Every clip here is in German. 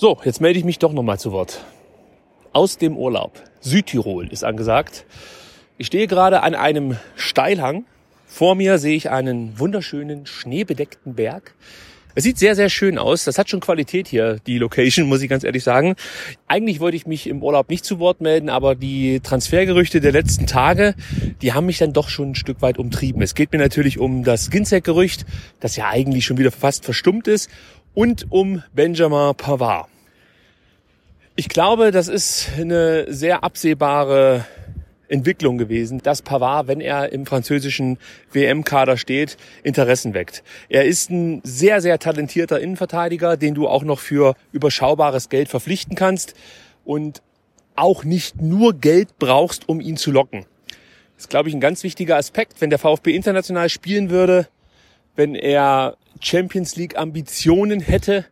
So, jetzt melde ich mich doch nochmal zu Wort. Aus dem Urlaub. Südtirol ist angesagt. Ich stehe gerade an einem Steilhang. Vor mir sehe ich einen wunderschönen schneebedeckten Berg. Es sieht sehr, sehr schön aus. Das hat schon Qualität hier, die Location, muss ich ganz ehrlich sagen. Eigentlich wollte ich mich im Urlaub nicht zu Wort melden, aber die Transfergerüchte der letzten Tage, die haben mich dann doch schon ein Stück weit umtrieben. Es geht mir natürlich um das Ginzek-Gerücht, das ja eigentlich schon wieder fast verstummt ist, und um Benjamin Pavard. Ich glaube, das ist eine sehr absehbare Entwicklung gewesen, dass Pavard, wenn er im französischen WM-Kader steht, Interessen weckt. Er ist ein sehr, sehr talentierter Innenverteidiger, den du auch noch für überschaubares Geld verpflichten kannst und auch nicht nur Geld brauchst, um ihn zu locken. Das ist, glaube ich, ein ganz wichtiger Aspekt. Wenn der VfB international spielen würde, wenn er Champions League Ambitionen hätte,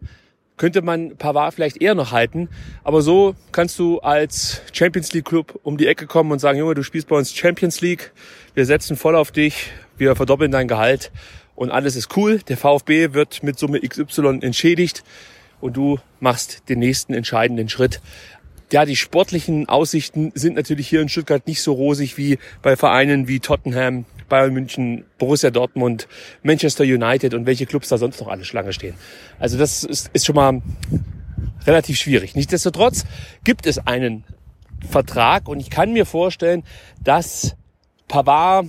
könnte man Pavard vielleicht eher noch halten. Aber so kannst du als Champions League Club um die Ecke kommen und sagen, Junge, du spielst bei uns Champions League, wir setzen voll auf dich, wir verdoppeln dein Gehalt und alles ist cool. Der VfB wird mit Summe XY entschädigt und du machst den nächsten entscheidenden Schritt. Ja, die sportlichen Aussichten sind natürlich hier in Stuttgart nicht so rosig wie bei Vereinen wie Tottenham, Bayern München, Borussia Dortmund, Manchester United und welche Clubs da sonst noch alle Schlange stehen. Also das ist, ist schon mal relativ schwierig. Nichtsdestotrotz gibt es einen Vertrag und ich kann mir vorstellen, dass Pavard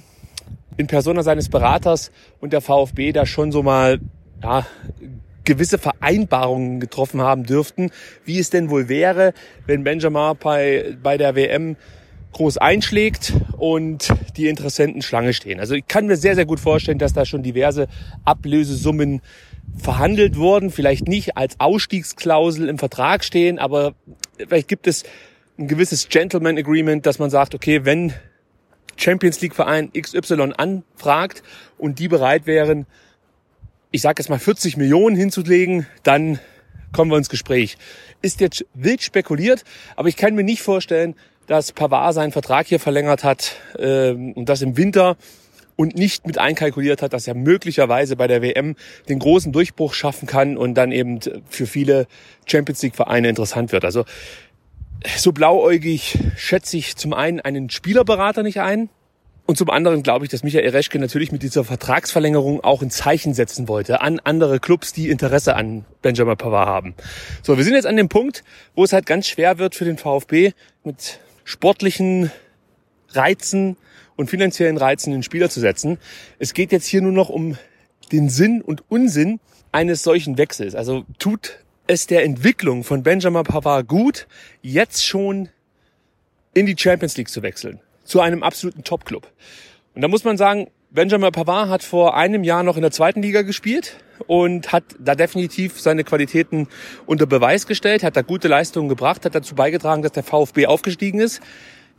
in Persona seines Beraters und der VfB da schon so mal ja, gewisse Vereinbarungen getroffen haben dürften, wie es denn wohl wäre, wenn Benjamin bei, bei der WM groß einschlägt und die Interessenten Schlange stehen. Also ich kann mir sehr, sehr gut vorstellen, dass da schon diverse Ablösesummen verhandelt wurden, vielleicht nicht als Ausstiegsklausel im Vertrag stehen, aber vielleicht gibt es ein gewisses Gentleman Agreement, dass man sagt, okay, wenn Champions League Verein XY anfragt und die bereit wären, ich sage jetzt mal 40 Millionen hinzulegen, dann kommen wir ins Gespräch. Ist jetzt wild spekuliert, aber ich kann mir nicht vorstellen, dass Pavard seinen Vertrag hier verlängert hat äh, und das im Winter und nicht mit einkalkuliert hat, dass er möglicherweise bei der WM den großen Durchbruch schaffen kann und dann eben für viele Champions League Vereine interessant wird. Also so blauäugig schätze ich zum einen einen Spielerberater nicht ein, und zum anderen glaube ich, dass Michael Reschke natürlich mit dieser Vertragsverlängerung auch ein Zeichen setzen wollte an andere Clubs, die Interesse an Benjamin Pavard haben. So, wir sind jetzt an dem Punkt, wo es halt ganz schwer wird für den VfB mit sportlichen Reizen und finanziellen Reizen den Spieler zu setzen. Es geht jetzt hier nur noch um den Sinn und Unsinn eines solchen Wechsels. Also tut es der Entwicklung von Benjamin Pavard gut, jetzt schon in die Champions League zu wechseln, zu einem absoluten Top-Club. Und da muss man sagen, Benjamin Pavard hat vor einem Jahr noch in der zweiten Liga gespielt und hat da definitiv seine Qualitäten unter Beweis gestellt, hat da gute Leistungen gebracht, hat dazu beigetragen, dass der VfB aufgestiegen ist,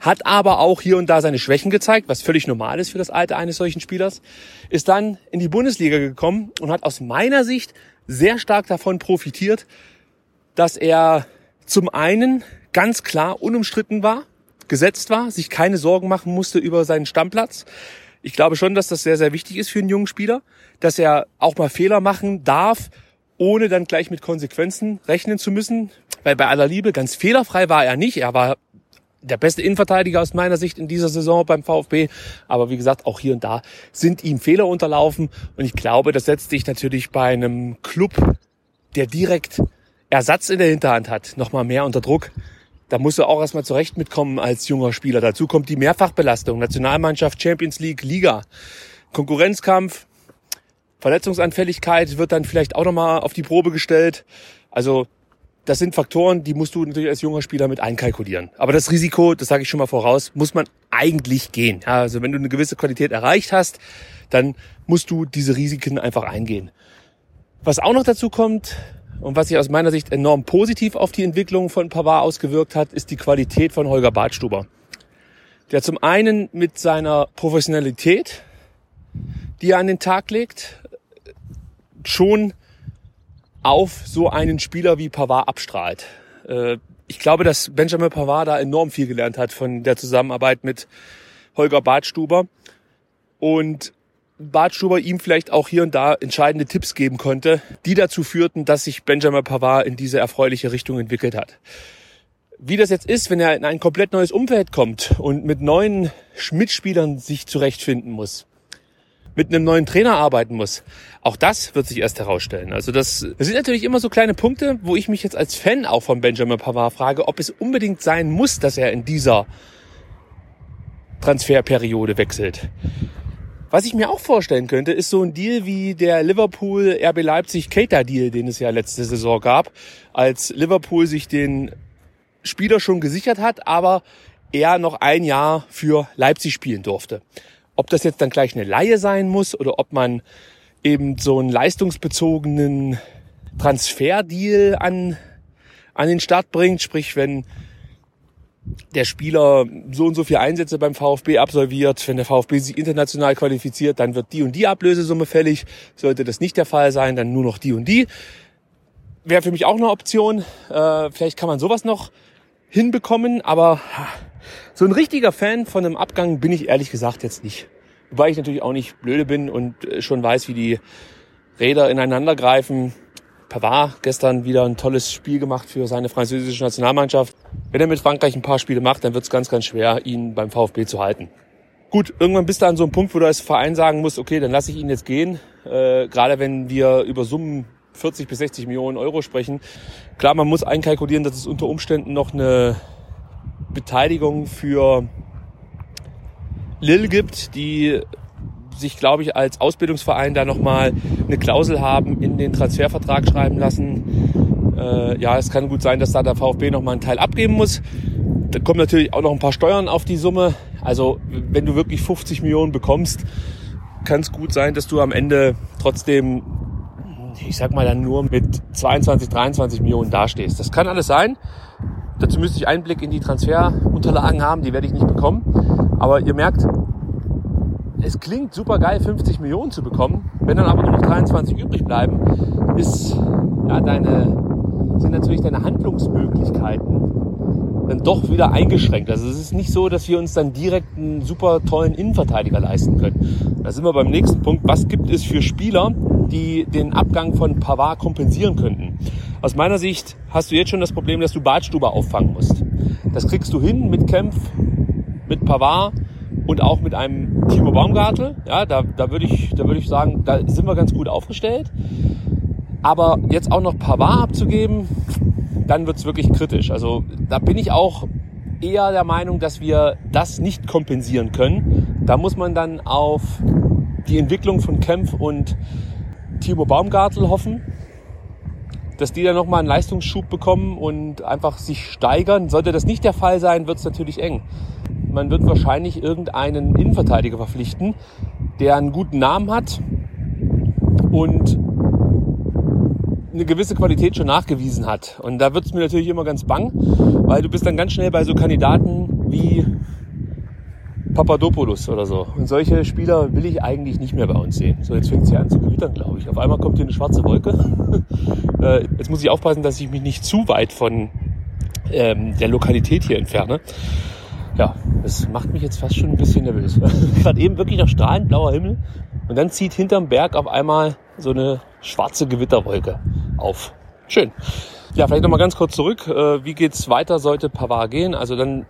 hat aber auch hier und da seine Schwächen gezeigt, was völlig normal ist für das Alter eines solchen Spielers, ist dann in die Bundesliga gekommen und hat aus meiner Sicht sehr stark davon profitiert, dass er zum einen ganz klar unumstritten war, gesetzt war, sich keine Sorgen machen musste über seinen Stammplatz, ich glaube schon, dass das sehr, sehr wichtig ist für einen jungen Spieler, dass er auch mal Fehler machen darf, ohne dann gleich mit Konsequenzen rechnen zu müssen. Weil bei aller Liebe ganz fehlerfrei war er nicht. Er war der beste Innenverteidiger aus meiner Sicht in dieser Saison beim VfB. Aber wie gesagt, auch hier und da sind ihm Fehler unterlaufen. Und ich glaube, das setzt sich natürlich bei einem Club, der direkt Ersatz in der Hinterhand hat, nochmal mehr unter Druck da musst du auch erstmal zurecht mitkommen als junger Spieler. Dazu kommt die Mehrfachbelastung, Nationalmannschaft, Champions League, Liga, Konkurrenzkampf, Verletzungsanfälligkeit wird dann vielleicht auch nochmal auf die Probe gestellt. Also das sind Faktoren, die musst du natürlich als junger Spieler mit einkalkulieren. Aber das Risiko, das sage ich schon mal voraus, muss man eigentlich gehen. Ja, also wenn du eine gewisse Qualität erreicht hast, dann musst du diese Risiken einfach eingehen. Was auch noch dazu kommt, und was sich aus meiner Sicht enorm positiv auf die Entwicklung von Pavard ausgewirkt hat, ist die Qualität von Holger Badstuber. Der zum einen mit seiner Professionalität, die er an den Tag legt, schon auf so einen Spieler wie Pavard abstrahlt. Äh, ich glaube, dass Benjamin Pavard da enorm viel gelernt hat von der Zusammenarbeit mit Holger Badstuber. Und Bartstuber ihm vielleicht auch hier und da entscheidende Tipps geben konnte, die dazu führten, dass sich Benjamin Pavard in diese erfreuliche Richtung entwickelt hat. Wie das jetzt ist, wenn er in ein komplett neues Umfeld kommt und mit neuen Mitspielern sich zurechtfinden muss, mit einem neuen Trainer arbeiten muss, auch das wird sich erst herausstellen. Also das, das sind natürlich immer so kleine Punkte, wo ich mich jetzt als Fan auch von Benjamin Pavard frage, ob es unbedingt sein muss, dass er in dieser Transferperiode wechselt. Was ich mir auch vorstellen könnte, ist so ein Deal wie der Liverpool RB Leipzig Cater Deal, den es ja letzte Saison gab, als Liverpool sich den Spieler schon gesichert hat, aber er noch ein Jahr für Leipzig spielen durfte. Ob das jetzt dann gleich eine Laie sein muss oder ob man eben so einen leistungsbezogenen Transferdeal an, an den Start bringt, sprich wenn der Spieler so und so viele Einsätze beim VfB absolviert. Wenn der VfB sich international qualifiziert, dann wird die und die Ablösesumme fällig. Sollte das nicht der Fall sein, dann nur noch die und die. Wäre für mich auch eine Option. Äh, vielleicht kann man sowas noch hinbekommen, aber so ein richtiger Fan von einem Abgang bin ich ehrlich gesagt jetzt nicht. Wobei ich natürlich auch nicht blöde bin und äh, schon weiß, wie die Räder ineinander greifen. Pavard gestern wieder ein tolles Spiel gemacht für seine französische Nationalmannschaft. Wenn er mit Frankreich ein paar Spiele macht, dann wird es ganz, ganz schwer, ihn beim VfB zu halten. Gut, irgendwann bist du an so einem Punkt, wo du als Verein sagen musst, okay, dann lasse ich ihn jetzt gehen. Äh, gerade wenn wir über Summen 40 bis 60 Millionen Euro sprechen. Klar, man muss einkalkulieren, dass es unter Umständen noch eine Beteiligung für Lille gibt, die sich, glaube ich, als Ausbildungsverein da nochmal eine Klausel haben, in den Transfervertrag schreiben lassen. Äh, ja, es kann gut sein, dass da der VfB nochmal einen Teil abgeben muss. Da kommen natürlich auch noch ein paar Steuern auf die Summe. Also wenn du wirklich 50 Millionen bekommst, kann es gut sein, dass du am Ende trotzdem, ich sag mal dann nur mit 22, 23 Millionen dastehst. Das kann alles sein. Dazu müsste ich Einblick in die Transferunterlagen haben, die werde ich nicht bekommen. Aber ihr merkt, es klingt super geil, 50 Millionen zu bekommen. Wenn dann aber nur noch 23 übrig bleiben, ist, ja, deine, sind natürlich deine Handlungsmöglichkeiten dann doch wieder eingeschränkt. Also es ist nicht so, dass wir uns dann direkt einen super tollen Innenverteidiger leisten können. Da sind wir beim nächsten Punkt. Was gibt es für Spieler, die den Abgang von Pavard kompensieren könnten? Aus meiner Sicht hast du jetzt schon das Problem, dass du Badstuber auffangen musst. Das kriegst du hin mit Kempf, mit Pavard und auch mit einem Timo Baumgartel. Ja, da, da würde ich, da würde ich sagen, da sind wir ganz gut aufgestellt. Aber jetzt auch noch Pavard abzugeben, dann wird's wirklich kritisch. Also da bin ich auch eher der Meinung, dass wir das nicht kompensieren können. Da muss man dann auf die Entwicklung von Kempf und Timo Baumgartel hoffen, dass die dann nochmal einen Leistungsschub bekommen und einfach sich steigern. Sollte das nicht der Fall sein, wird's natürlich eng man wird wahrscheinlich irgendeinen Innenverteidiger verpflichten, der einen guten Namen hat und eine gewisse Qualität schon nachgewiesen hat. Und da wird es mir natürlich immer ganz bang, weil du bist dann ganz schnell bei so Kandidaten wie Papadopoulos oder so. Und solche Spieler will ich eigentlich nicht mehr bei uns sehen. So, jetzt fängt es hier an zu gewittern, glaube ich. Auf einmal kommt hier eine schwarze Wolke. Äh, jetzt muss ich aufpassen, dass ich mich nicht zu weit von ähm, der Lokalität hier entferne ja, das macht mich jetzt fast schon ein bisschen nervös. Gerade eben wirklich noch strahlend blauer Himmel und dann zieht hinterm Berg auf einmal so eine schwarze Gewitterwolke auf. Schön. Ja, vielleicht nochmal ganz kurz zurück. Äh, wie geht's weiter, sollte Pavard gehen? Also dann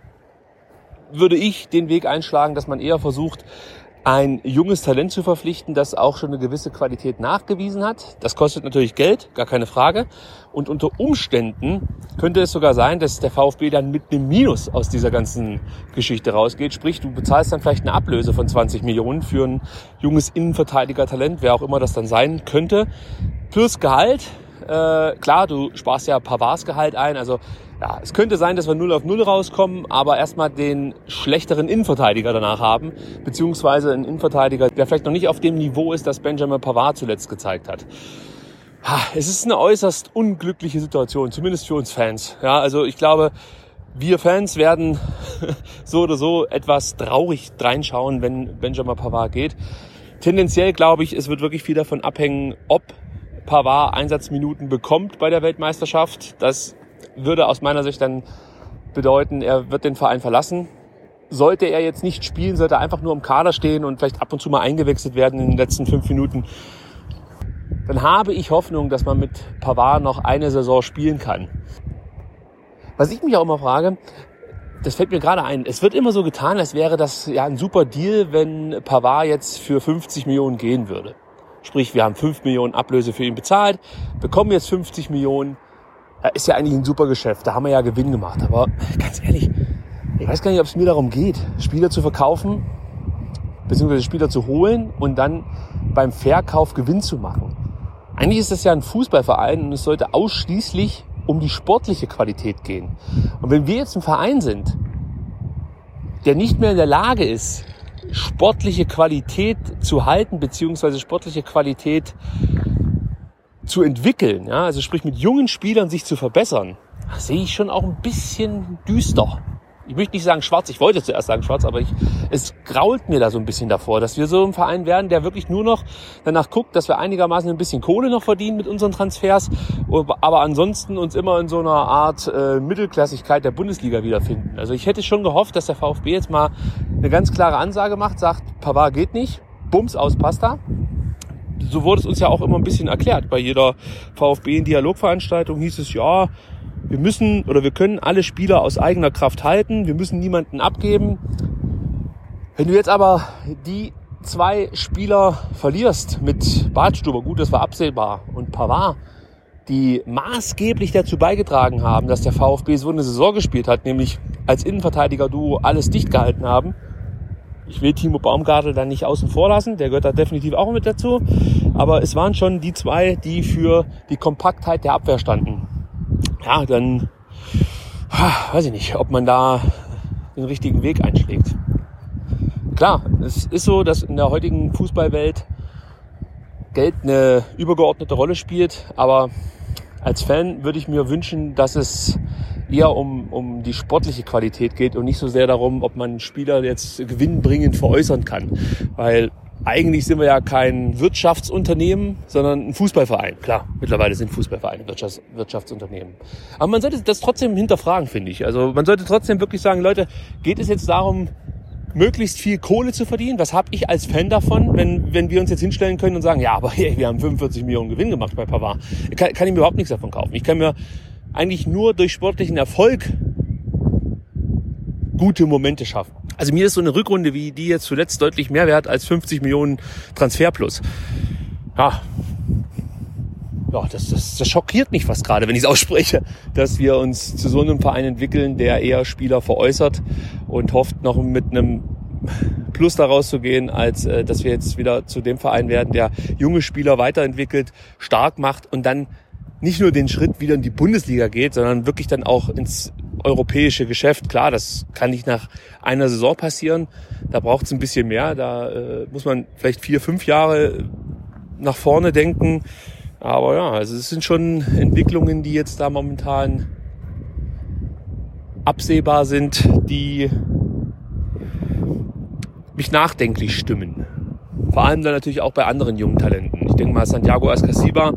würde ich den Weg einschlagen, dass man eher versucht, ein junges Talent zu verpflichten, das auch schon eine gewisse Qualität nachgewiesen hat. Das kostet natürlich Geld, gar keine Frage. Und unter Umständen könnte es sogar sein, dass der VfB dann mit einem Minus aus dieser ganzen Geschichte rausgeht. Sprich, du bezahlst dann vielleicht eine Ablöse von 20 Millionen für ein junges Innenverteidiger-Talent, wer auch immer das dann sein könnte. Plus Gehalt. Äh, klar, du sparst ja Pavards Gehalt ein, also ja, es könnte sein, dass wir 0 auf 0 rauskommen, aber erstmal den schlechteren Innenverteidiger danach haben, beziehungsweise einen Innenverteidiger, der vielleicht noch nicht auf dem Niveau ist, das Benjamin Pavard zuletzt gezeigt hat. Es ist eine äußerst unglückliche Situation, zumindest für uns Fans. Ja, also ich glaube, wir Fans werden so oder so etwas traurig reinschauen, wenn Benjamin Pavard geht. Tendenziell glaube ich, es wird wirklich viel davon abhängen, ob Pavard Einsatzminuten bekommt bei der Weltmeisterschaft. Das würde aus meiner Sicht dann bedeuten, er wird den Verein verlassen. sollte er jetzt nicht spielen, sollte er einfach nur im Kader stehen und vielleicht ab und zu mal eingewechselt werden in den letzten fünf Minuten, dann habe ich Hoffnung, dass man mit Pavard noch eine Saison spielen kann. Was ich mich auch immer frage, das fällt mir gerade ein, es wird immer so getan, als wäre das ja ein super Deal, wenn Pavard jetzt für 50 Millionen gehen würde. Sprich, wir haben 5 Millionen Ablöse für ihn bezahlt, bekommen jetzt 50 Millionen. Ist ja eigentlich ein super Geschäft, da haben wir ja Gewinn gemacht. Aber ganz ehrlich, ich weiß gar nicht, ob es mir darum geht, Spieler zu verkaufen, beziehungsweise Spieler zu holen und dann beim Verkauf Gewinn zu machen. Eigentlich ist das ja ein Fußballverein und es sollte ausschließlich um die sportliche Qualität gehen. Und wenn wir jetzt ein Verein sind, der nicht mehr in der Lage ist, sportliche Qualität zu halten, beziehungsweise sportliche Qualität zu entwickeln, ja, also sprich mit jungen Spielern sich zu verbessern, sehe ich schon auch ein bisschen düster ich möchte nicht sagen schwarz, ich wollte zuerst sagen schwarz, aber ich, es grault mir da so ein bisschen davor, dass wir so ein Verein werden, der wirklich nur noch danach guckt, dass wir einigermaßen ein bisschen Kohle noch verdienen mit unseren Transfers, aber ansonsten uns immer in so einer Art äh, Mittelklassigkeit der Bundesliga wiederfinden. Also ich hätte schon gehofft, dass der VfB jetzt mal eine ganz klare Ansage macht, sagt, Pavard geht nicht, Bums aus Pasta so wurde es uns ja auch immer ein bisschen erklärt. Bei jeder VfB-Dialogveranstaltung hieß es, ja, wir müssen oder wir können alle Spieler aus eigener Kraft halten. Wir müssen niemanden abgeben. Wenn du jetzt aber die zwei Spieler verlierst mit Badstuber, gut, das war absehbar, und Pavard, die maßgeblich dazu beigetragen haben, dass der VfB so eine Saison gespielt hat, nämlich als Innenverteidiger-Duo alles dicht gehalten haben. Ich will Timo Baumgartel dann nicht außen vor lassen, der gehört da definitiv auch mit dazu. Aber es waren schon die zwei, die für die Kompaktheit der Abwehr standen ja, dann weiß ich nicht, ob man da den richtigen Weg einschlägt. Klar, es ist so, dass in der heutigen Fußballwelt Geld eine übergeordnete Rolle spielt, aber als Fan würde ich mir wünschen, dass es eher um, um die sportliche Qualität geht und nicht so sehr darum, ob man Spieler jetzt gewinnbringend veräußern kann. Weil eigentlich sind wir ja kein Wirtschaftsunternehmen, sondern ein Fußballverein. Klar, mittlerweile sind Fußballvereine Wirtschafts Wirtschaftsunternehmen. Aber man sollte das trotzdem hinterfragen, finde ich. Also man sollte trotzdem wirklich sagen, Leute, geht es jetzt darum, möglichst viel Kohle zu verdienen? Was habe ich als Fan davon, wenn, wenn wir uns jetzt hinstellen können und sagen, ja, aber hey, wir haben 45 Millionen Gewinn gemacht bei Pavard. Kann, kann ich mir überhaupt nichts davon kaufen. Ich kann mir eigentlich nur durch sportlichen Erfolg gute Momente schaffen. Also mir ist so eine Rückrunde wie die jetzt zuletzt deutlich mehr wert als 50 Millionen Transfer plus. Ja, ja, das, das, das schockiert mich fast gerade, wenn ich es ausspreche, dass wir uns zu so einem Verein entwickeln, der eher Spieler veräußert und hofft noch mit einem Plus daraus zu gehen, als äh, dass wir jetzt wieder zu dem Verein werden, der junge Spieler weiterentwickelt, stark macht und dann nicht nur den Schritt wieder in die Bundesliga geht, sondern wirklich dann auch ins europäische Geschäft. Klar, das kann nicht nach einer Saison passieren. Da braucht es ein bisschen mehr. Da äh, muss man vielleicht vier, fünf Jahre nach vorne denken. Aber ja, also es sind schon Entwicklungen, die jetzt da momentan absehbar sind, die mich nachdenklich stimmen. Vor allem dann natürlich auch bei anderen jungen Talenten. Ich denke mal, Santiago Ascasiba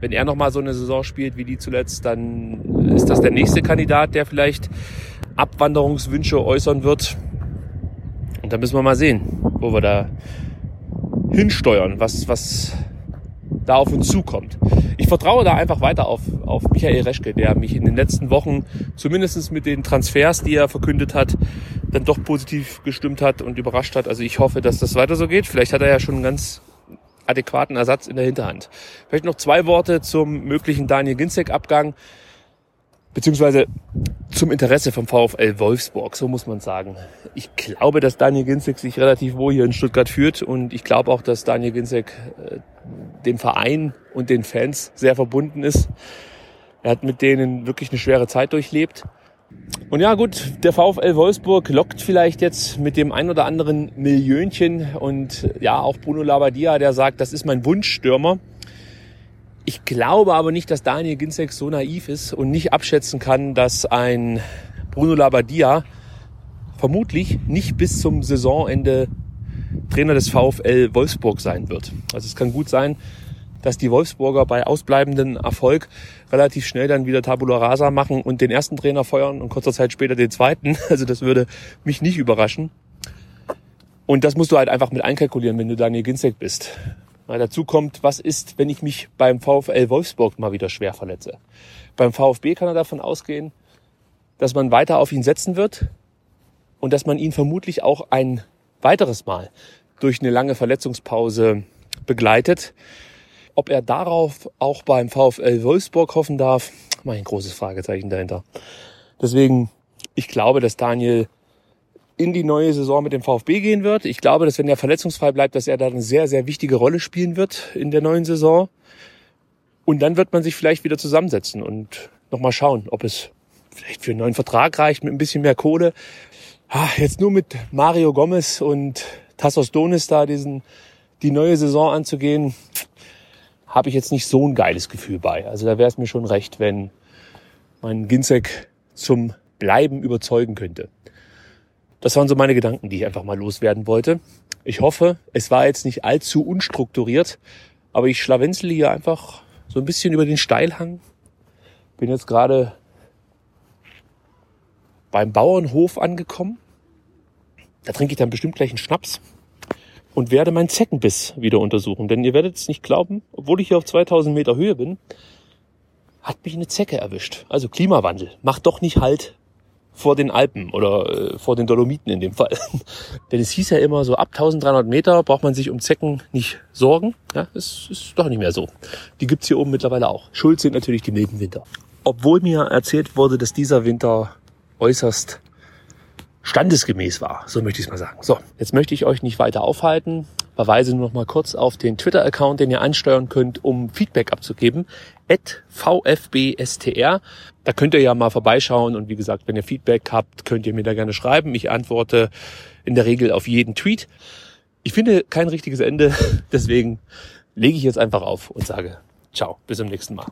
wenn er nochmal so eine Saison spielt wie die zuletzt, dann ist das der nächste Kandidat, der vielleicht Abwanderungswünsche äußern wird. Und da müssen wir mal sehen, wo wir da hinsteuern, was, was da auf uns zukommt. Ich vertraue da einfach weiter auf, auf Michael Reschke, der mich in den letzten Wochen zumindest mit den Transfers, die er verkündet hat, dann doch positiv gestimmt hat und überrascht hat. Also ich hoffe, dass das weiter so geht. Vielleicht hat er ja schon einen ganz adäquaten Ersatz in der Hinterhand. Vielleicht noch zwei Worte zum möglichen Daniel Ginzek-Abgang, beziehungsweise zum Interesse vom VfL Wolfsburg, so muss man sagen. Ich glaube, dass Daniel Ginzek sich relativ wohl hier in Stuttgart führt und ich glaube auch, dass Daniel Ginzek äh, dem Verein und den Fans sehr verbunden ist. Er hat mit denen wirklich eine schwere Zeit durchlebt. Und ja gut, der VfL Wolfsburg lockt vielleicht jetzt mit dem ein oder anderen Millionchen und ja, auch Bruno Labbadia, der sagt, das ist mein Wunschstürmer. Ich glaube aber nicht, dass Daniel Ginzek so naiv ist und nicht abschätzen kann, dass ein Bruno Labbadia vermutlich nicht bis zum Saisonende Trainer des VfL Wolfsburg sein wird. Also es kann gut sein, dass die Wolfsburger bei ausbleibendem Erfolg relativ schnell dann wieder Tabula Rasa machen und den ersten Trainer feuern und kurzer Zeit später den zweiten. Also das würde mich nicht überraschen. Und das musst du halt einfach mit einkalkulieren, wenn du Daniel Ginzek bist. Weil dazu kommt, was ist, wenn ich mich beim VfL Wolfsburg mal wieder schwer verletze? Beim VfB kann er davon ausgehen, dass man weiter auf ihn setzen wird und dass man ihn vermutlich auch ein weiteres Mal durch eine lange Verletzungspause begleitet. Ob er darauf auch beim VfL Wolfsburg hoffen darf, mein großes Fragezeichen dahinter. Deswegen, ich glaube, dass Daniel in die neue Saison mit dem VfB gehen wird. Ich glaube, dass wenn er verletzungsfrei bleibt, dass er da eine sehr, sehr wichtige Rolle spielen wird in der neuen Saison. Und dann wird man sich vielleicht wieder zusammensetzen und nochmal schauen, ob es vielleicht für einen neuen Vertrag reicht mit ein bisschen mehr Kohle. Ah, jetzt nur mit Mario Gomez und Tassos Donis da diesen, die neue Saison anzugehen, habe ich jetzt nicht so ein geiles Gefühl bei. Also da wäre es mir schon recht, wenn mein Ginzek zum Bleiben überzeugen könnte. Das waren so meine Gedanken, die ich einfach mal loswerden wollte. Ich hoffe, es war jetzt nicht allzu unstrukturiert, aber ich schlawenzle hier einfach so ein bisschen über den Steilhang. Bin jetzt gerade beim Bauernhof angekommen. Da trinke ich dann bestimmt gleich einen Schnaps und werde meinen Zeckenbiss wieder untersuchen. Denn ihr werdet es nicht glauben, obwohl ich hier auf 2000 Meter Höhe bin, hat mich eine Zecke erwischt. Also Klimawandel. Macht doch nicht halt vor den Alpen oder äh, vor den Dolomiten in dem Fall. Denn es hieß ja immer so, ab 1300 Meter braucht man sich um Zecken nicht sorgen. Ja, es ist doch nicht mehr so. Die gibt's hier oben mittlerweile auch. Schuld sind natürlich die milden Winter. Obwohl mir erzählt wurde, dass dieser Winter äußerst standesgemäß war. So möchte ich es mal sagen. So, jetzt möchte ich euch nicht weiter aufhalten. Verweise nur noch mal kurz auf den Twitter-Account, den ihr ansteuern könnt, um Feedback abzugeben. VFBSTR. Da könnt ihr ja mal vorbeischauen und wie gesagt, wenn ihr Feedback habt, könnt ihr mir da gerne schreiben. Ich antworte in der Regel auf jeden Tweet. Ich finde kein richtiges Ende, deswegen lege ich jetzt einfach auf und sage Ciao, bis zum nächsten Mal.